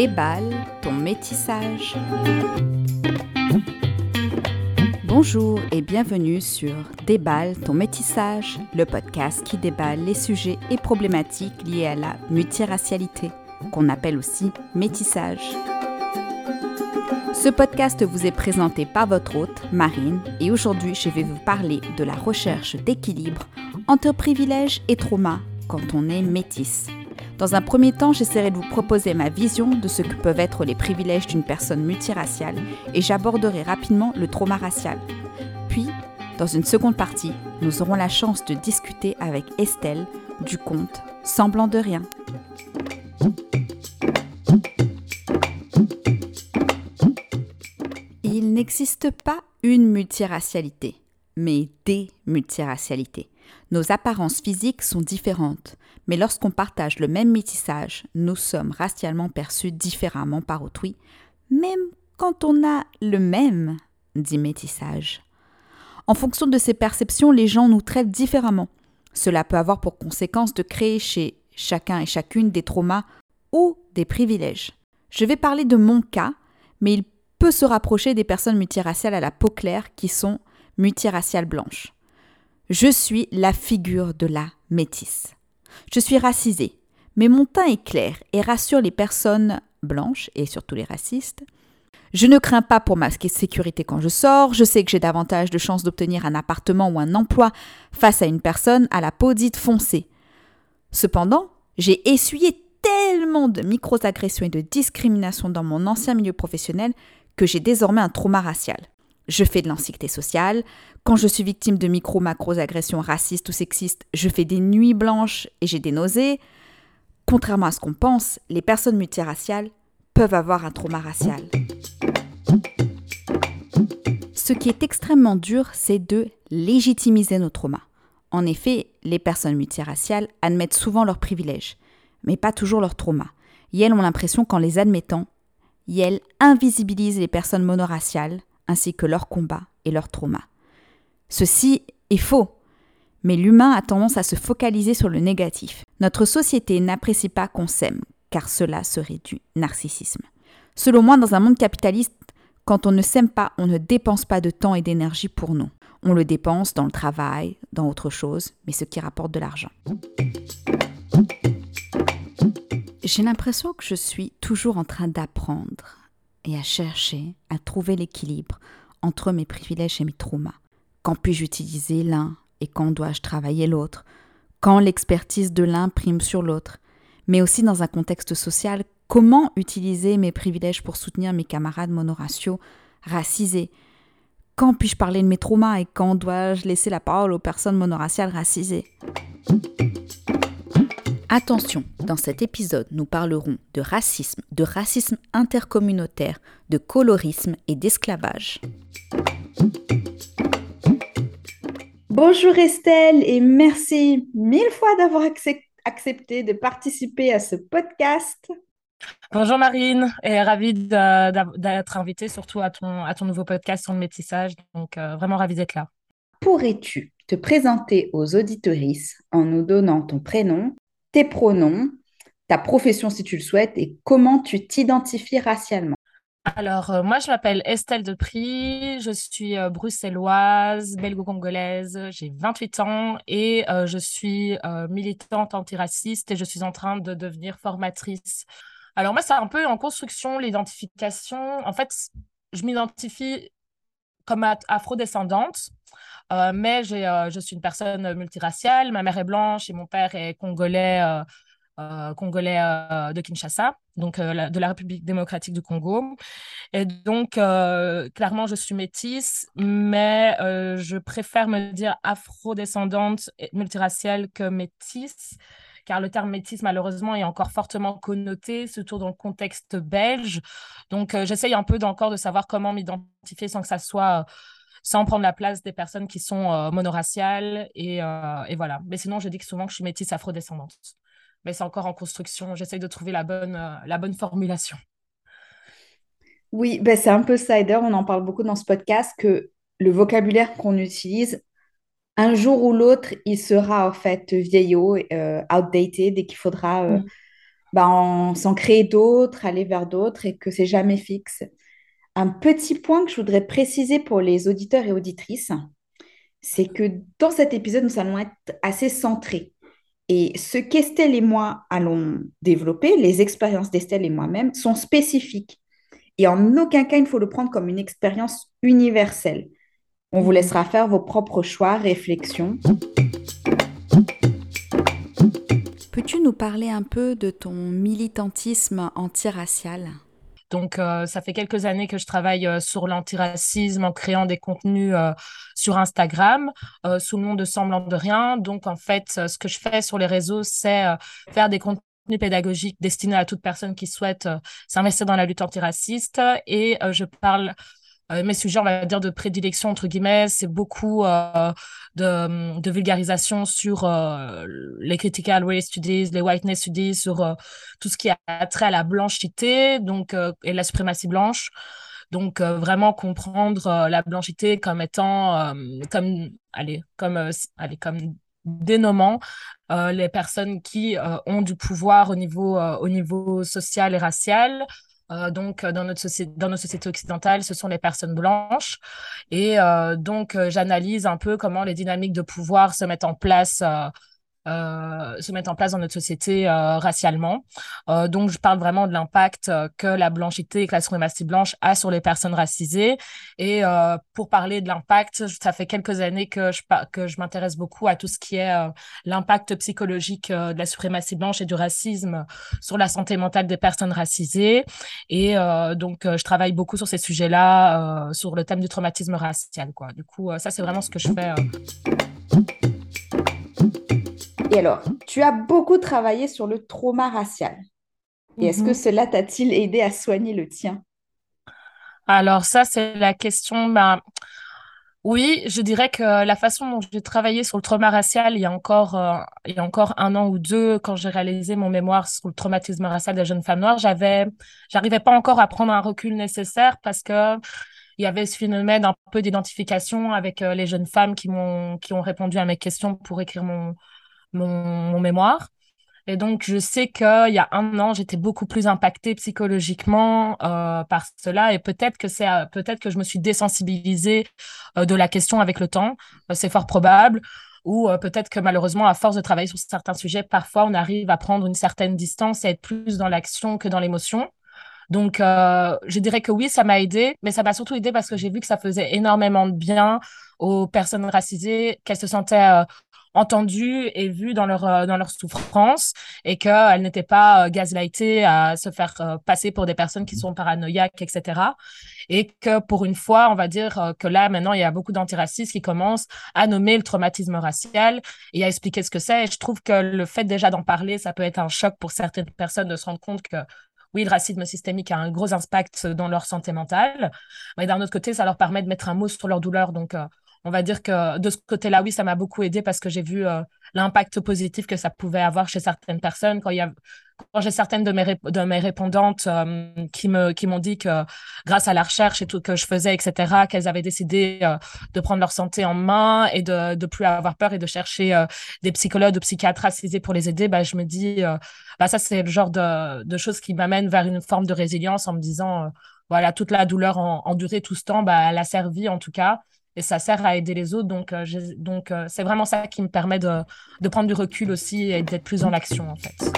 Déballe ton métissage. Bonjour et bienvenue sur Déballe ton métissage, le podcast qui déballe les sujets et problématiques liés à la multiracialité, qu'on appelle aussi métissage. Ce podcast vous est présenté par votre hôte, Marine, et aujourd'hui je vais vous parler de la recherche d'équilibre entre privilèges et trauma quand on est métisse. Dans un premier temps, j'essaierai de vous proposer ma vision de ce que peuvent être les privilèges d'une personne multiraciale et j'aborderai rapidement le trauma racial. Puis, dans une seconde partie, nous aurons la chance de discuter avec Estelle du conte Semblant de rien. Il n'existe pas une multiracialité, mais des multiracialités. Nos apparences physiques sont différentes, mais lorsqu'on partage le même métissage, nous sommes racialement perçus différemment par autrui, même quand on a le même, dit métissage. En fonction de ces perceptions, les gens nous traitent différemment. Cela peut avoir pour conséquence de créer chez chacun et chacune des traumas ou des privilèges. Je vais parler de mon cas, mais il peut se rapprocher des personnes multiraciales à la peau claire qui sont multiraciales blanches. Je suis la figure de la métisse. Je suis racisée, mais mon teint est clair et rassure les personnes blanches et surtout les racistes. Je ne crains pas pour ma sécurité quand je sors, je sais que j'ai davantage de chances d'obtenir un appartement ou un emploi face à une personne à la peau dite foncée. Cependant, j'ai essuyé tellement de micro-agressions et de discriminations dans mon ancien milieu professionnel que j'ai désormais un trauma racial. Je fais de l'anxiété sociale, quand je suis victime de micro-macro-agressions racistes ou sexistes, je fais des nuits blanches et j'ai des nausées. Contrairement à ce qu'on pense, les personnes multiraciales peuvent avoir un trauma racial. Ce qui est extrêmement dur, c'est de légitimiser nos traumas. En effet, les personnes multiraciales admettent souvent leurs privilèges, mais pas toujours leurs traumas. Et elles ont l'impression qu'en les admettant, elles invisibilisent les personnes monoraciales ainsi que leurs combats et leurs traumas. Ceci est faux. Mais l'humain a tendance à se focaliser sur le négatif. Notre société n'apprécie pas qu'on s'aime, car cela serait du narcissisme. Selon moi, dans un monde capitaliste, quand on ne s'aime pas, on ne dépense pas de temps et d'énergie pour nous. On le dépense dans le travail, dans autre chose, mais ce qui rapporte de l'argent. J'ai l'impression que je suis toujours en train d'apprendre et à chercher à trouver l'équilibre entre mes privilèges et mes traumas. Quand puis-je utiliser l'un et quand dois-je travailler l'autre? Quand l'expertise de l'un prime sur l'autre? Mais aussi dans un contexte social, comment utiliser mes privilèges pour soutenir mes camarades monoraciaux racisés? Quand puis-je parler de mes traumas et quand dois-je laisser la parole aux personnes monoraciales racisées? Attention, dans cet épisode, nous parlerons de racisme, de racisme intercommunautaire, de colorisme et d'esclavage. Bonjour Estelle et merci mille fois d'avoir accepté de participer à ce podcast. Bonjour Marine et ravie d'être invitée surtout à ton, à ton nouveau podcast sur le métissage. Donc euh, vraiment ravie d'être là. Pourrais-tu te présenter aux auditorices en nous donnant ton prénom, tes pronoms, ta profession si tu le souhaites et comment tu t'identifies racialement alors, euh, moi, je m'appelle Estelle Depri, je suis euh, bruxelloise, belgo-congolaise, j'ai 28 ans et euh, je suis militante antiraciste et je suis en train de devenir formatrice. Alors, moi, c'est un peu en construction, l'identification. En fait, je m'identifie comme afrodescendante, mais je suis une personne multiraciale. Ma mère est blanche et mon père est congolais euh, congolais euh, de Kinshasa, donc euh, de la République démocratique du Congo. Et donc, clairement, je suis métisse, mais je préfère me dire afro-descendante multiraciale que métisse car le terme métisse, malheureusement, est encore fortement connoté, surtout dans le contexte belge. Donc, j'essaye un peu encore de savoir comment m'identifier sans que ça soit sans prendre la place des personnes qui sont monoraciales. Et, et, voilà. Mais sinon, je dis que souvent je suis métisse afro-descendante mais c'est encore en construction. J'essaye de trouver la bonne, euh, la bonne formulation. Oui, ben c'est un peu ça. on en parle beaucoup dans ce podcast que le vocabulaire qu'on utilise, un jour ou l'autre, il sera en fait vieillot, euh, outdated, et qu'il faudra euh, mm. bah, s'en créer d'autres, aller vers d'autres et que c'est jamais fixe. Un petit point que je voudrais préciser pour les auditeurs et auditrices, c'est que dans cet épisode, nous allons être assez centrés. Et ce qu'Estelle et moi allons développer, les expériences d'Estelle et moi-même, sont spécifiques. Et en aucun cas, il faut le prendre comme une expérience universelle. On vous laissera faire vos propres choix, réflexions. Peux-tu nous parler un peu de ton militantisme antiracial? Donc, euh, ça fait quelques années que je travaille euh, sur l'antiracisme en créant des contenus euh, sur Instagram sous le nom de Semblant de Rien. Donc, en fait, ce que je fais sur les réseaux, c'est faire des contenus pédagogiques destinés à toute personne qui souhaite s'investir dans la lutte antiraciste. Et je parle euh, mes sujets, on va dire, de prédilection, entre guillemets, c'est beaucoup euh, de, vulgarisation sur euh, les critical race studies, les whiteness studies, sur tout ce qui a trait à la blanchité donc, et la suprématie blanche. Donc, vraiment comprendre la blanchité comme étant, comme, allez, comme, allez, comme dénommant les personnes qui ont du pouvoir au niveau, au niveau social et racial, euh, donc, euh, dans, notre société, dans nos sociétés occidentales, ce sont les personnes blanches. Et euh, donc, j'analyse un peu comment les dynamiques de pouvoir se mettent en place euh, se mettre en place dans notre société euh, racialement. Euh, donc, je parle vraiment de l'impact que la blanchité et que la suprématie blanche a sur les personnes racisées. Et pour parler de l'impact, ça fait quelques années que je, que je m'intéresse beaucoup à tout ce qui est l'impact psychologique de la suprématie blanche et du racisme sur la santé mentale des personnes racisées. Et donc, je travaille beaucoup sur ces sujets-là, sur le thème du traumatisme racial. Du coup, ça, c'est vraiment ce que je fais. Et alors, tu as beaucoup travaillé sur le trauma racial. Et est-ce que mhm. cela t'a-t-il aidé à soigner le tien? Alors ça, c'est la question. Ben, oui, je dirais que la façon dont j'ai travaillé sur le trauma racial il y a encore, euh, il y a encore un an ou deux, quand j'ai réalisé mon mémoire sur le traumatisme racial des jeunes femmes noires, j'avais, j'arrivais pas encore à prendre un recul nécessaire parce que il y avait ce phénomène un peu d'identification avec euh, les jeunes femmes qui m'ont, qui ont répondu à mes questions pour écrire mon, mon, mémoire. Et donc, je sais qu'il y a un an, j'étais beaucoup plus impactée psychologiquement euh, par cela. Et peut-être que c'est, euh, peut-être que je me suis désensibilisée euh, de la question avec le temps. c'est fort probable. Ou peut-être que malheureusement, à force de travailler sur certains sujets, parfois on arrive à prendre une certaine distance et être plus dans l'action que dans l'émotion. Donc, je dirais que oui, ça m'a aidé, mais ça m'a surtout aidé parce que j'ai vu que ça faisait énormément de bien aux personnes racisées, qu'elles se sentaient entendues et vues dans leur, euh, dans leur souffrance et qu'elles n'étaient pas euh, gaslightées à se faire euh, passer pour des personnes qui sont paranoïaques, etc. Et que pour une fois, on va dire que là, maintenant, il y a beaucoup d'antiracistes qui commencent à nommer le traumatisme racial et à expliquer ce que c'est. Et je trouve que le fait déjà d'en parler, ça peut être un choc pour certaines personnes de se rendre compte que oui, le racisme systémique a un gros impact dans leur santé mentale, mais d'un autre côté, ça leur permet de mettre un mot sur leur douleur. Donc, on va dire que de ce côté-là, oui, ça m'a beaucoup aidé parce que j'ai vu euh, l'impact positif que ça pouvait avoir chez certaines personnes. Quand, quand j'ai certaines de mes, de mes répondantes euh, qui, me, qui m'ont dit que grâce à la recherche et tout que je faisais, etc., qu'elles avaient décidé euh, de prendre leur santé en main et de ne plus avoir peur et de chercher des psychologues ou psychiatres assisés pour les aider, bah, je me dis, bah, ça, c'est le genre de, de choses qui m'amènent vers une forme de résilience en me disant, voilà, toute la douleur endurée tout ce temps, bah, elle a servi en tout cas et ça sert à aider les autres. Donc, euh, euh, c'est vraiment ça qui me permet de, de prendre du recul aussi et d'être plus dans l'action, en fait.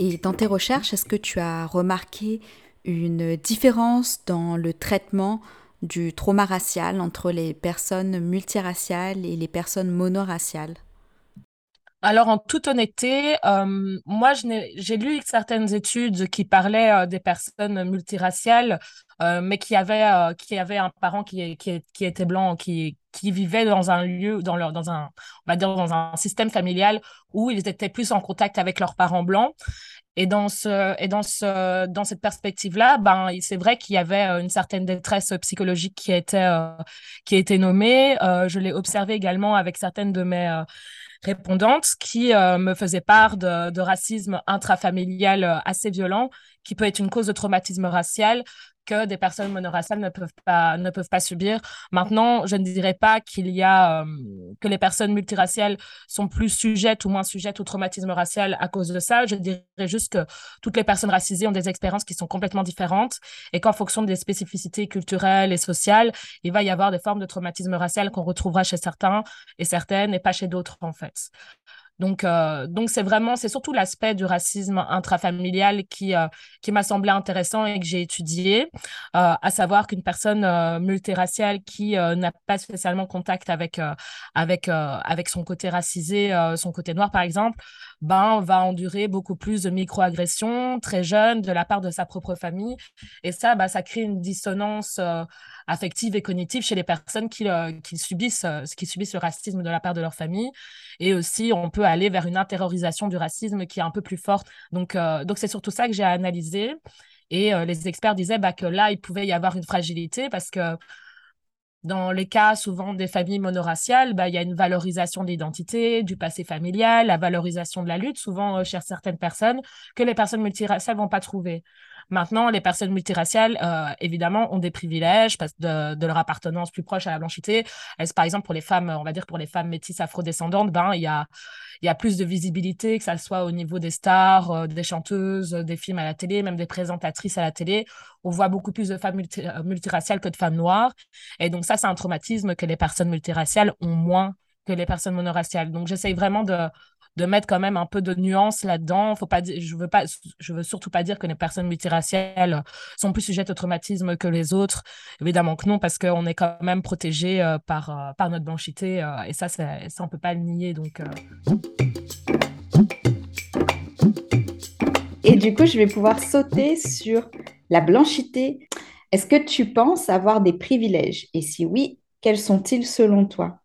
Et dans tes recherches, est-ce que tu as remarqué une différence dans le traitement du trauma racial entre les personnes multiraciales et les personnes monoraciales? Alors, en toute honnêteté, euh, moi, j'ai lu certaines études qui parlaient euh, des personnes multiraciales, euh, mais qui avaient, qui avaient un parent qui, qui, qui était blanc, qui, qui vivait dans un lieu, dans, leur, dans, un, on va dire dans un système familial où ils étaient plus en contact avec leurs parents blancs. Et dans, ce, et dans, ce, dans cette perspective-là, ben, c'est vrai qu'il y avait une certaine détresse psychologique qui était, qui a été nommée. je l'ai observé également avec certaines de mes répondantes qui euh, me faisaient part de, racisme intrafamilial euh, assez violent qui peut être une cause de traumatisme racial que des personnes monoraciales ne peuvent pas, ne peuvent pas subir. Maintenant, je ne dirais pas qu'il y a, euh, que les personnes multiraciales sont plus sujettes ou moins sujettes au traumatisme racial à cause de ça. Je dirais juste que toutes les personnes racisées ont des expériences qui sont complètement différentes et qu'en fonction des spécificités culturelles et sociales, il va y avoir des formes de traumatisme racial qu'on retrouvera chez certains et certaines et pas chez d'autres, en fait. Donc, euh, donc c'est vraiment, c'est surtout l'aspect du racisme intrafamilial qui, euh, qui m'a semblé intéressant et que j'ai étudié, euh, à savoir qu'une personne multiraciale qui n'a pas spécialement contact avec, avec, avec son côté racisé, son côté noir par exemple, ben, va endurer beaucoup plus de microagressions très jeune de la part de sa propre famille. Et ça, ben, ça crée une dissonance affective et cognitive chez les personnes qui, qui, subissent, qui subissent le racisme de la part de leur famille. Et aussi, on peut aller vers une intériorisation du racisme qui est un peu plus forte. Donc, euh, donc c'est surtout ça que j'ai analysé. Et euh, les experts disaient bah, que là, il pouvait y avoir une fragilité parce que dans les cas souvent des familles monoraciales, bah, il y a une valorisation de l'identité, du passé familial, la valorisation de la lutte, souvent euh, chez certaines personnes, que les personnes multiraciales vont pas trouver. Maintenant, les personnes multiraciales, euh, évidemment, ont des privilèges de, leur appartenance plus proche à la blanchité. par exemple, pour les femmes, on va dire pour les femmes métisses afrodescendantes, ben, il y a, y a plus de visibilité, que ça soit au niveau des stars, euh, des chanteuses, des films à la télé, même des présentatrices à la télé. On voit beaucoup plus de femmes euh, multiraciales que de femmes noires. Et donc, ça, c'est un traumatisme que les personnes multiraciales ont moins que les personnes monoraciales. Donc, j'essaye vraiment de, de mettre quand même un peu de nuance là-dedans. Faut pas, je veux pas, je veux surtout pas dire que les personnes multiraciales sont plus sujettes au traumatisme que les autres. Évidemment que non, parce qu'on est quand même protégé euh, par, euh, par notre blanchité euh, et ça, ça, on peut pas le nier. Donc. Et du coup, je vais pouvoir sauter sur la blanchité. Est-ce que tu penses avoir des privilèges? Et si oui, quels sont-ils selon toi?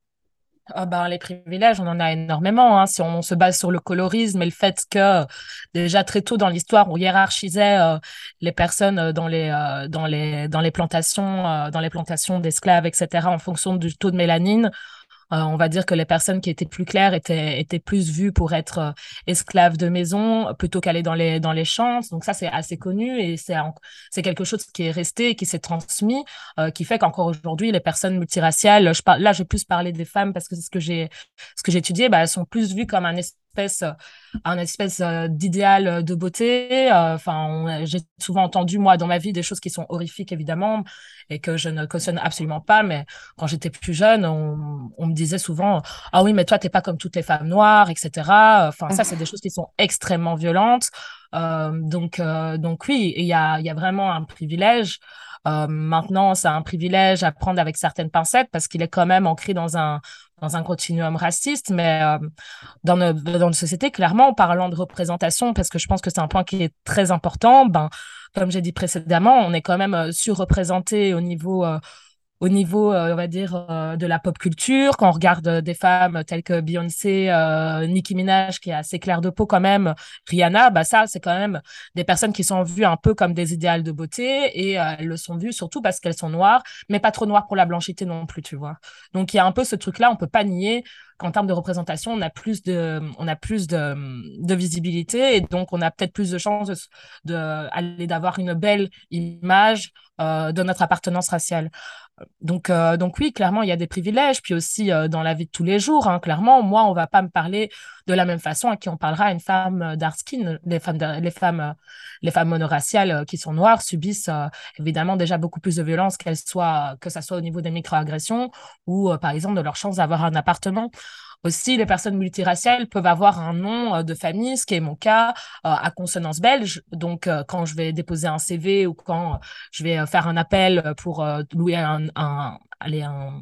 Ah ben, les privilèges, on en a énormément. Hein. Si on, se base sur le colorisme et le fait que déjà très tôt dans l'histoire, on hiérarchisait euh, les personnes euh, dans les, euh, dans les, dans les plantations, dans les plantations d'esclaves, etc., en fonction du taux de mélanine. Euh, on va dire que les personnes qui étaient plus claires étaient, étaient plus vues pour être euh, esclaves de maison plutôt qu'aller dans les, dans les champs. Donc ça, c'est assez connu et c'est, c'est quelque chose qui est resté qui s'est transmis, euh, qui fait qu'encore aujourd'hui, les personnes multiraciales, je parle, là, je vais plus parler des femmes parce que c'est ce que j'ai, ce que étudié, bah, elles sont plus vues comme un un espèce d'idéal de beauté. Enfin, j'ai souvent entendu, moi, dans ma vie, des choses qui sont horrifiques, évidemment, et que je ne cautionne absolument pas. Mais quand j'étais plus jeune, on, me disait souvent Ah oui, mais toi, t'es pas comme toutes les femmes noires, etc. Enfin, ça, c'est des choses qui sont extrêmement violentes. Euh, donc, euh, donc oui, il y a, y a vraiment un privilège. Euh, maintenant, c'est un privilège à prendre avec certaines pincettes parce qu'il est quand même ancré dans un, dans un continuum raciste, mais euh, dans, nos, dans notre société, clairement, en parlant de représentation, parce que je pense que c'est un point qui est très important, ben, comme j'ai dit précédemment, on est quand même euh, surreprésenté au niveau euh, au niveau, euh, on va dire, euh, de la pop culture, quand on regarde euh, des femmes telles que Beyoncé, Nicki Minaj, qui est assez claire de peau quand même, Rihanna, bah ça, c'est quand même des personnes qui sont vues un peu comme des idéales de beauté et elles le sont vues surtout parce qu'elles sont noires, mais pas trop noires pour la blanchité non plus, tu vois. Donc il y a un peu ce truc-là, on peut pas nier qu'en termes de représentation, on a plus de, on a plus de, visibilité et donc on a peut-être plus de chances de, d'avoir une belle image de notre appartenance raciale. Donc, euh, donc oui, clairement, il y a des privilèges. Puis aussi euh, dans la vie de tous les jours, hein, clairement, moi, on va pas me parler de la même façon à qui on parlera à une femme euh, dark skin. Les femmes, les femmes, les femmes monoraciales qui sont noires subissent évidemment déjà beaucoup plus de violence qu'elles soient, que ça soit au niveau des microagressions ou par exemple de leur chance d'avoir un appartement. Aussi, les personnes multiraciales peuvent avoir un nom euh, de famille, ce qui est mon cas, euh, à consonance belge. Donc, euh, quand je vais déposer un CV ou quand je vais faire un appel pour louer un, un, un,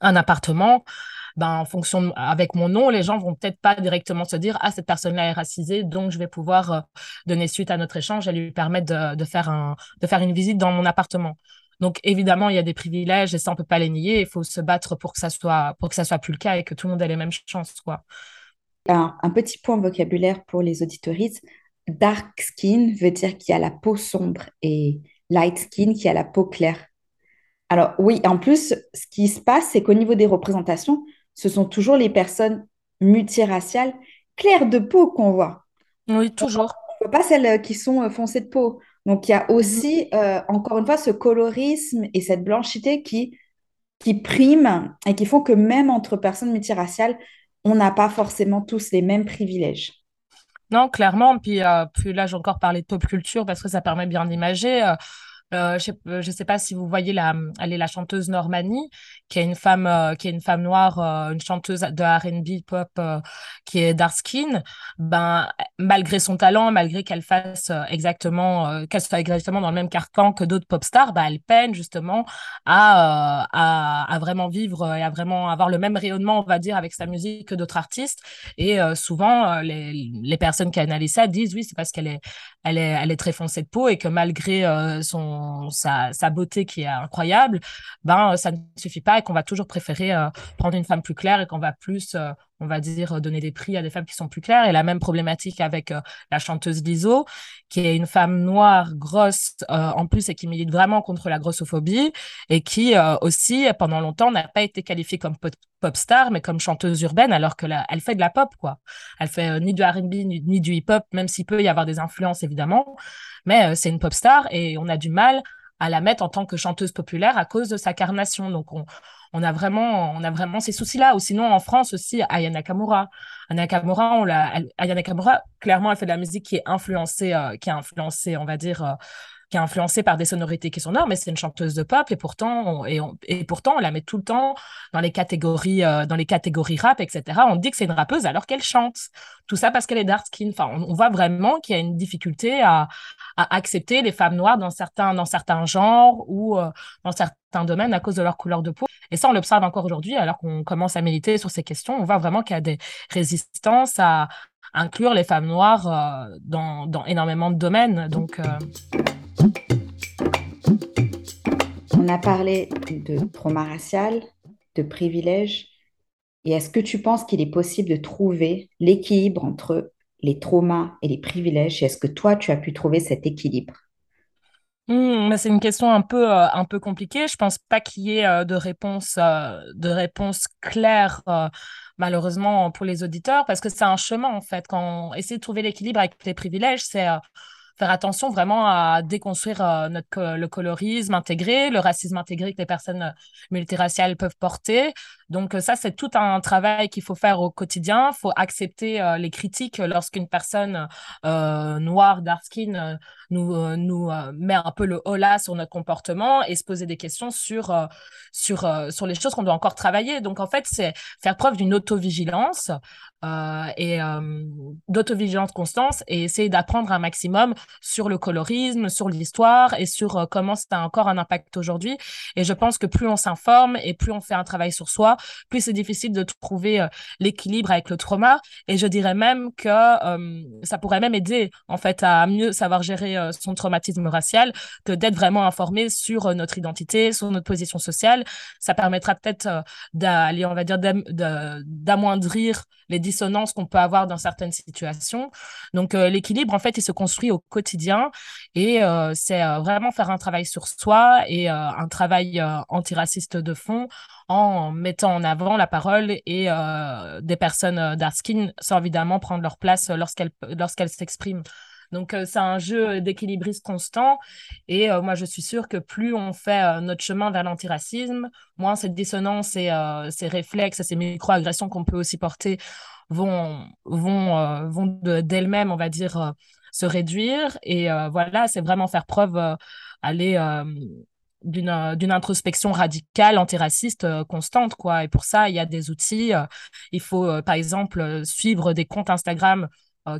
un appartement, ben, en fonction avec mon nom, les gens vont peut-être pas directement se dire ah cette personne-là est racisée, donc je vais pouvoir donner suite à notre échange et lui permettre de, de, faire un de faire une visite dans mon appartement. Donc évidemment, il y a des privilèges et ça on peut pas les nier. Il faut se battre pour que ça soit pour que ça soit plus le cas et que tout le monde ait les mêmes chances, quoi. Un, un petit point vocabulaire pour les auditoristes. Dark skin veut dire qu'il y a la peau sombre et light skin qui a la peau claire. Alors oui, en plus, ce qui se passe, c'est qu'au niveau des représentations, ce sont toujours les personnes multiraciales claires de peau qu'on voit. Oui, toujours vois pas celles qui sont foncées de peau. Donc, il y a Mhm. aussi, encore une fois, ce colorisme et cette blanchité qui, qui priment et qui font que même entre personnes multiraciales, on n'a pas forcément tous les mêmes privilèges. Non, clairement. Puis, euh, puis là, j'ai encore parlé de pop culture parce que ça permet bien d'imager. Euh, euh, je sais, euh, sais pas si vous voyez la, elle est la chanteuse Normani, qui est une femme, euh, qui est une femme noire, une chanteuse de R&B pop qui est dark skin. Ben, malgré son talent, malgré qu'elle fasse exactement, qu'elle soit exactement dans le même carcan que d'autres pop stars, ben, elle peine justement à, à, à vraiment vivre et à vraiment avoir le même rayonnement, on va dire, avec sa musique que d'autres artistes. Et souvent, les, les personnes qui analysent ça disent oui, c'est parce qu'elle est, elle est, elle est très foncée de peau et que malgré euh, sa, sa beauté qui est incroyable, ben, ça ne suffit pas et qu'on va toujours préférer euh, prendre une femme plus claire et qu'on va plus, euh, on va dire, donner des prix à des femmes qui sont plus claires. Et la même problématique avec euh, la chanteuse Lizzo, qui est une femme noire, grosse, euh, en plus, et qui milite vraiment contre la grossophobie et qui euh, aussi, pendant longtemps, n'a pas été qualifiée comme pop, star, mais comme chanteuse urbaine, alors que elle fait de la pop, quoi. Elle fait euh, ni du R&B, ni, ni, du hip-hop, même s'il peut y avoir des influences, évidemment. Mais euh, c'est une pop star et on a du mal à la mettre en tant que chanteuse populaire à cause de sa carnation. Donc, on, on a vraiment, on a vraiment ces soucis-là. Ou sinon, en France aussi, Aya Nakamura. Aya Nakamura, clairement, elle fait de la musique qui est influencée, euh, qui est influencée, on va dire, euh, qui est influencée par des sonorités qui sont noires, mais c'est une chanteuse de pop et pourtant, on, et, et, pourtant, on la met tout le temps dans les catégories, euh, dans les catégories rap, etc. On dit que c'est une rappeuse alors qu'elle chante. Tout ça parce qu'elle est dark skin. Enfin, on, on voit vraiment qu'il y a une difficulté à, à, accepter les femmes noires dans certains, dans certains genres ou dans certains domaines à cause de leur couleur de peau. Et ça, on l'observe encore aujourd'hui, alors qu'on commence à militer sur ces questions. On voit vraiment qu'il y a des résistances à inclure les femmes noires euh, dans, dans, énormément de domaines. Donc, euh... On a parlé de trauma racial, de privilèges. Et est-ce que tu penses qu'il est possible de trouver l'équilibre entre les traumas et les privilèges? Et est-ce que toi, tu as pu trouver cet équilibre? Mmh, c'est une question un peu, euh, un peu compliquée. Je pense pas qu'il y ait euh, de réponse, euh, de réponse claire, malheureusement, pour les auditeurs, parce que c'est un chemin, en fait. Quand on essaie de trouver l'équilibre avec les privilèges, c'est faire attention vraiment à déconstruire notre, le colorisme intégré, le racisme intégré que les personnes multiraciales peuvent porter. Donc ça, c'est tout un travail qu'il faut faire au quotidien. Il faut accepter euh, les critiques lorsqu'une personne euh, noire, dark skin, nous, nous met un peu le holà sur notre comportement et se poser des questions sur, sur, sur les choses qu'on doit encore travailler. Donc en fait, c'est faire preuve d'une autovigilance euh, et euh, d'autovigilance constante et essayer d'apprendre un maximum sur le colorisme, sur l'histoire et sur euh, comment ça a encore un impact aujourd'hui. Et je pense que plus on s'informe et plus on fait un travail sur soi, plus c'est difficile de trouver euh, l'équilibre avec le trauma. Et je dirais même que euh, ça pourrait même aider en fait à mieux savoir gérer euh, son traumatisme racial que d'être vraiment informé sur notre identité, sur notre position sociale. Ça permettra peut-être d'aller, on va dire, d'amoindrir les dissonances qu'on peut avoir dans certaines situations. Donc euh, l'équilibre, en fait, il se construit au quotidien et euh, c'est euh, vraiment faire un travail sur soi et un travail antiraciste de fond en mettant en avant la parole et des personnes dark sans évidemment prendre leur place lorsqu'elles lorsqu'elles s'expriment. Donc, euh, c'est un jeu d'équilibriste constant. Et euh, moi, je suis sûre que plus on fait euh, notre chemin vers l'antiracisme, moins cette dissonance et ces réflexes ces micro-agressions qu'on peut aussi porter vont, vont, vont d'elles-mêmes, on va dire, se réduire. Et voilà, c'est vraiment faire preuve, aller d'une introspection radicale antiraciste constante quoi et pour ça il y a des outils il faut par exemple suivre des comptes Instagram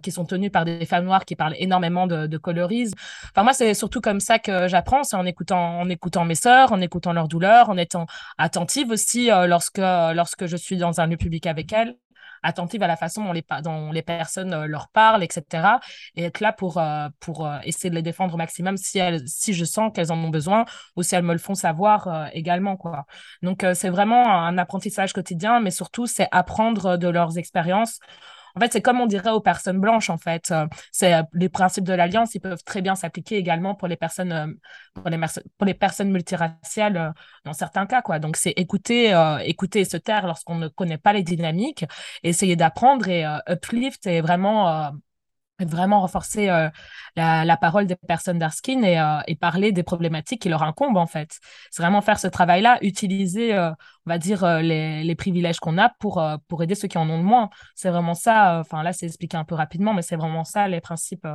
qui sont tenus par des femmes noires qui parlent énormément de, de colorisme. Enfin, moi, c'est surtout comme ça que j'apprends, c'est en écoutant, en écoutant mes sœurs, en écoutant leurs douleurs, en étant attentive aussi lorsque, lorsque je suis dans un lieu public avec elles attentive à la façon dont les, dont les personnes euh, leur parlent, etc. Et être là pour, euh, pour euh, essayer de les défendre au maximum si, elles, si je sens qu'elles en ont besoin ou si elles me le font savoir également. Quoi. Donc, c'est vraiment un apprentissage quotidien, mais surtout, c'est apprendre de leurs expériences en fait, c'est comme on dirait aux personnes blanches, en fait. Euh, c'est euh, les principes de l'alliance, ils peuvent très bien s'appliquer également pour les personnes, euh, pour les, pour les personnes multiraciales dans certains cas, quoi. Donc, c'est écouter, écouter et se taire lorsqu'on ne connaît pas les dynamiques, essayer d'apprendre et uplift et vraiment vraiment renforcer euh, la, parole des personnes d'Arskin et, euh, et, parler des problématiques qui leur incombent en fait. C'est vraiment faire ce travail-là, utiliser, euh, on va dire, les, les, privilèges qu'on a pour, pour aider ceux qui en ont le moins. C'est vraiment ça, enfin là c'est expliqué un peu rapidement, mais c'est vraiment ça les principes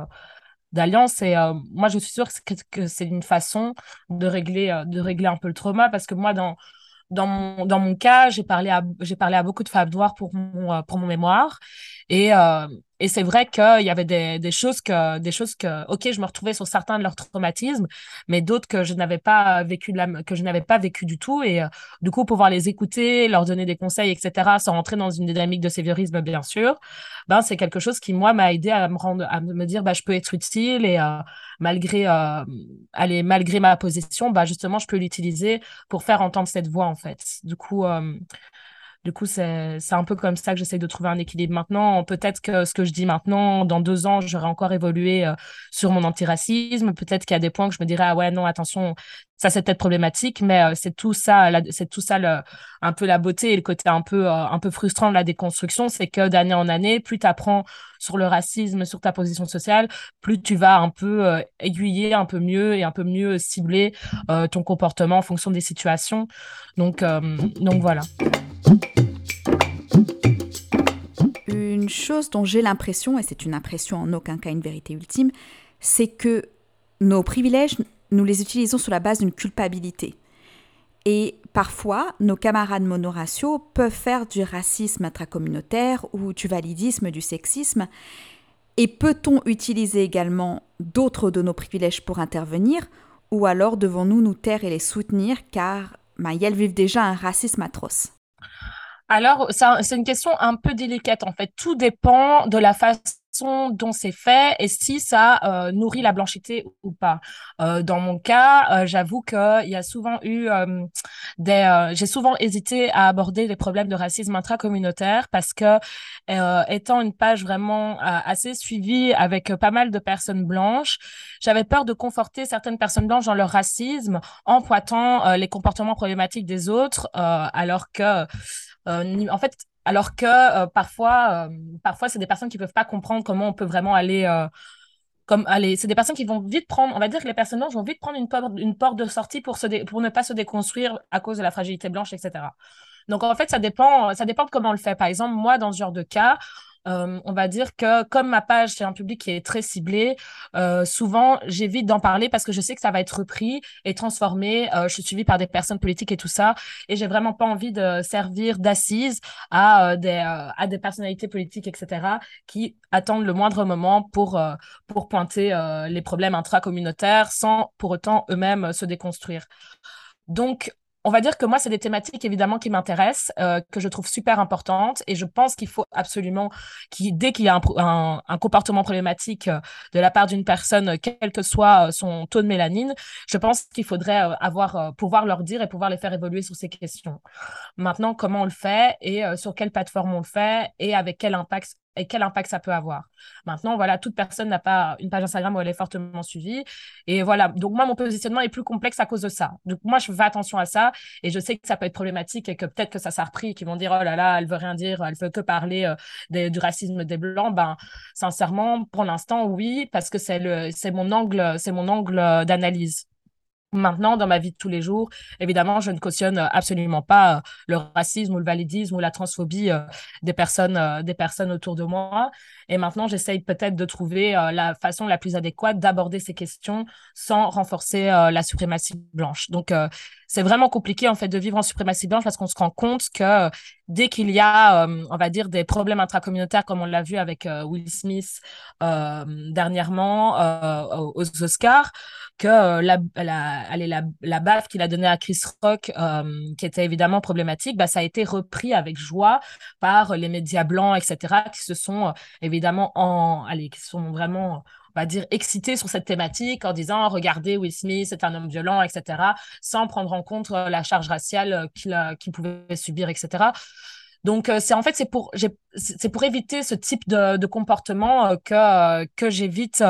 d'alliance. Et moi je suis sûre que, c'est une façon de régler, de régler un peu le trauma parce que moi dans dans mon, dans mon cas, j'ai parlé, à, parlé à beaucoup de femmes noires pour mon, pour mon mémoire. Et, et c'est vrai qu'il y avait des, choses que, des choses que, ok, je me retrouvais sur certains de leurs traumatismes, mais d'autres que je n'avais pas vécu, que je n'avais pas vécu du tout. Et euh, du coup, pouvoir les écouter, leur donner des conseils, etc., sans rentrer dans une dynamique de sévérisme, bien sûr, ben, c'est quelque chose qui, moi, m'a aidé à me rendre, à me dire, bah, je peux être utile et euh, malgré, euh, malgré ma position, bah, justement, je peux l'utiliser pour faire entendre cette voix, en fait. Du coup, euh, du coup, c'est un peu comme ça que j'essaie de trouver un équilibre maintenant. Peut-être que ce que je dis maintenant, dans deux ans, j'aurai encore évolué euh, sur mon antiracisme. Peut-être qu'il y a des points que je me dirais, ah ouais, non, attention, ça c'est peut-être problématique, mais euh, c'est tout ça, c'est tout ça le, un peu la beauté et le côté un peu, euh, un peu frustrant de la déconstruction, c'est que d'année en année, plus tu apprends sur le racisme, sur ta position sociale, plus tu vas un peu aiguiller un peu mieux et un peu mieux cibler ton comportement en fonction des situations. Donc, donc voilà. Une chose dont j'ai l'impression, et c'est une impression en aucun cas une vérité ultime, c'est que nos privilèges, nous les utilisons sur la base d'une culpabilité. Et parfois, nos camarades monoraciaux peuvent faire du racisme intracommunautaire ou du validisme, du sexisme. Et peut-on utiliser également d'autres de nos privilèges pour intervenir ou alors devons-nous nous taire et les soutenir car ben, elles vivent déjà un racisme atroce? Alors, c'est une question un peu délicate en fait. Tout dépend de la façon dont c'est fait et si ça euh, nourrit la blanchité ou pas. Euh, dans mon cas, euh, j'avoue qu'il y a souvent eu des... J'ai souvent hésité à aborder les problèmes de racisme intracommunautaire parce que, étant une page vraiment assez suivie avec pas mal de personnes blanches, j'avais peur de conforter certaines personnes blanches dans leur racisme en pointant les comportements problématiques des autres, alors que en fait, alors que euh, parfois, euh, parfois c'est des personnes qui peuvent pas comprendre comment on peut vraiment aller comme aller c'est des personnes qui vont vite prendre on va dire que les personnes blanches vont vite prendre une porte, une porte de sortie pour se pour ne pas se déconstruire à cause de la fragilité blanche etc donc en fait ça dépend ça dépend de comment on le fait. Par exemple moi dans ce genre de cas euh, on va dire que comme ma page, c'est un public qui est très ciblé, euh, souvent j'évite d'en parler parce que je sais que ça va être repris et transformé. Euh, je suis suivie par des personnes politiques et tout ça, et j'ai vraiment pas envie de servir d'assise à des à des personnalités politiques, etc., qui attendent le moindre moment pour pour pointer les problèmes intracommunautaires sans pour autant eux-mêmes se déconstruire. Donc, on va dire que moi, c'est des thématiques évidemment qui m'intéressent, euh, que je trouve super importantes, et je pense qu'il faut absolument, dès qu'il y a un, comportement problématique euh, de la part d'une personne, quel que soit euh, son taux de mélanine, je pense qu'il faudrait avoir, pouvoir leur dire et pouvoir les faire évoluer sur ces questions. Maintenant, comment on le fait et sur quelle plateforme on le fait et avec quel impact et quel impact ça peut avoir. Maintenant, voilà, toute personne n'a pas une page Instagram où elle est fortement suivie. Et voilà, donc moi, mon positionnement est plus complexe à cause de ça. Donc moi, je fais attention à ça et je sais que ça peut être problématique et que peut-être que ça s'est repris, qu'ils vont dire, oh là là, elle veut rien dire, elle veut que parler euh, du racisme des Blancs. Ben, sincèrement, pour l'instant, oui, parce que c'est mon angle, c'est mon angle euh, d'analyse. Maintenant, dans ma vie de tous les jours, évidemment, je ne cautionne absolument pas euh, le racisme ou le validisme ou la transphobie euh, des personnes, euh, des personnes autour de moi. Et maintenant, j'essaye peut-être de trouver la façon la plus adéquate d'aborder ces questions sans renforcer la suprématie blanche. Donc, c'est vraiment compliqué en fait de vivre en suprématie blanche parce qu'on se rend compte que dès qu'il y a, on va dire, des problèmes intracommunautaires comme on l'a vu avec Will Smith dernièrement aux Oscars, que euh, la, la, la, la baffe qu'il a donnée à Chris Rock, euh, qui était évidemment problématique, bah, ça a été repris avec joie par les médias blancs, etc., qui se sont euh, évidemment en, allez, qui sont vraiment on va dire, excités sur cette thématique en disant regardez, Will Smith, c'est un homme violent, etc., sans prendre en compte la charge raciale qu'il qu'il pouvait subir, etc. Donc, c'est en fait, c'est pour, c'est pour éviter ce type de, de comportement que, que j'évite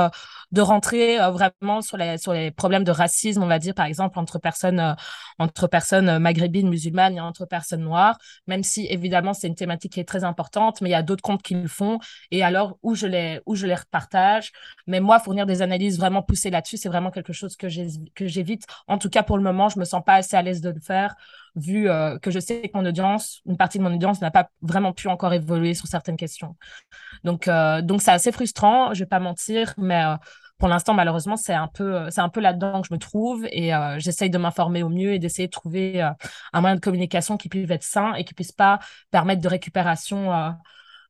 de rentrer vraiment sur les, sur les problèmes de racisme, on va dire, par exemple, entre personnes, entre personnes maghrébines, musulmanes et entre personnes noires, même si évidemment c'est une thématique qui est très importante, mais il y a d'autres comptes qui le font. Et alors, où je les, où je les repartage. Mais moi, fournir des analyses vraiment poussées là-dessus, c'est vraiment quelque chose que j'évite. En tout cas, pour le moment, je me sens pas assez à l'aise de le faire vu euh, que je sais que mon audience, une partie de mon audience n'a pas vraiment pu encore évoluer sur certaines questions. Donc, euh, donc c'est assez frustrant, je vais pas mentir, mais euh, pour l'instant, malheureusement, c'est un peu, c'est un peu là-dedans que je me trouve et j'essaye de m'informer au mieux et d'essayer de trouver un moyen de communication qui puisse être sain et qui puisse pas permettre de récupération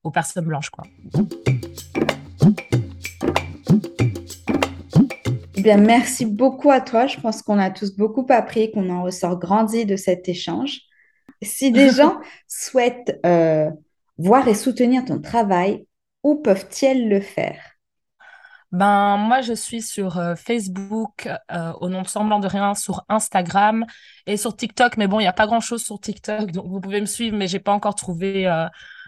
aux personnes blanches, quoi. Eh bien, merci beaucoup à toi. Je pense qu'on a tous beaucoup appris, qu'on en ressort grandi de cet échange. Si des gens souhaitent euh, voir et soutenir ton travail, où peuvent-ils le faire? Ben, moi, je suis sur euh, Facebook euh, au nom de Semblant de Rien, sur Instagram et sur TikTok. Mais bon, il n'y a pas grand-chose sur TikTok, donc vous pouvez me suivre, mais j'ai pas encore trouvé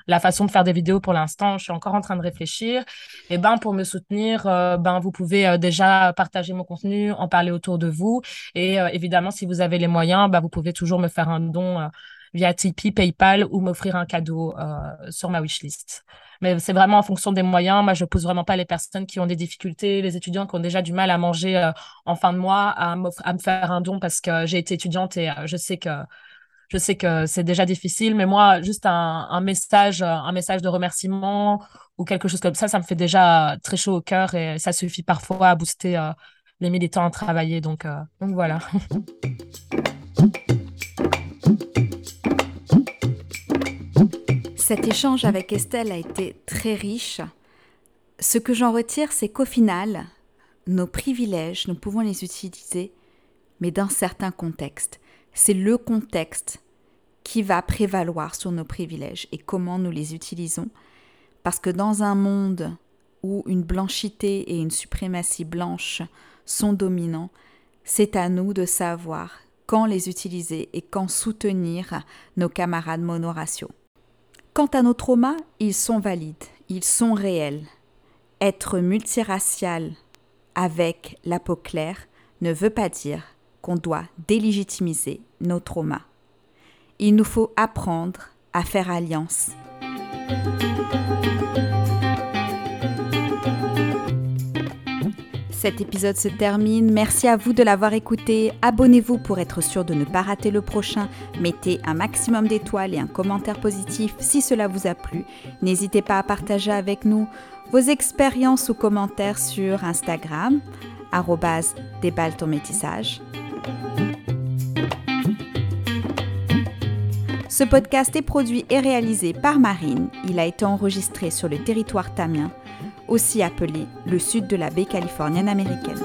la façon de faire des vidéos pour l'instant. Je suis encore en train de réfléchir. Et ben pour me soutenir, euh, ben vous pouvez euh, déjà partager mon contenu, en parler autour de vous. Et euh, évidemment, si vous avez les moyens, ben, vous pouvez toujours me faire un don via Tipeee, PayPal ou m'offrir un cadeau sur ma wishlist. Mais c'est vraiment en fonction des moyens. Moi, je pousse vraiment pas les personnes qui ont des difficultés, les étudiants qui ont déjà du mal à manger en fin de mois, à, à me faire un don parce que j'ai été étudiante et je sais que je sais que c'est déjà difficile, mais moi, juste un, message, un message de remerciement ou quelque chose comme ça, ça me fait déjà très chaud au cœur et ça suffit parfois à booster euh, les militants à travailler. Donc, euh, donc voilà. Cet échange avec Estelle a été très riche. Ce que j'en retire, c'est qu'au final, nos privilèges, nous pouvons les utiliser, mais dans certains contextes c'est le contexte qui va prévaloir sur nos privilèges et comment nous les utilisons. Parce que dans un monde où une blanchité et une suprématie blanche sont dominants, c'est à nous de savoir quand les utiliser et quand soutenir nos camarades monoraciaux. Quant à nos traumas, ils sont valides, ils sont réels. Être multiracial avec la peau claire ne veut pas dire qu'on doit délégitimiser nos traumas. Il nous faut apprendre à faire alliance. Cet épisode se termine. Merci à vous de l'avoir écouté. Abonnez-vous pour être sûr de ne pas rater le prochain. Mettez un maximum d'étoiles et un commentaire positif si cela vous a plu. N'hésitez pas à partager avec nous vos expériences ou commentaires sur Instagram, métissage. Ce podcast est produit et réalisé par Marine. Il a été enregistré sur le territoire tamien, aussi appelé le sud de la baie californienne américaine.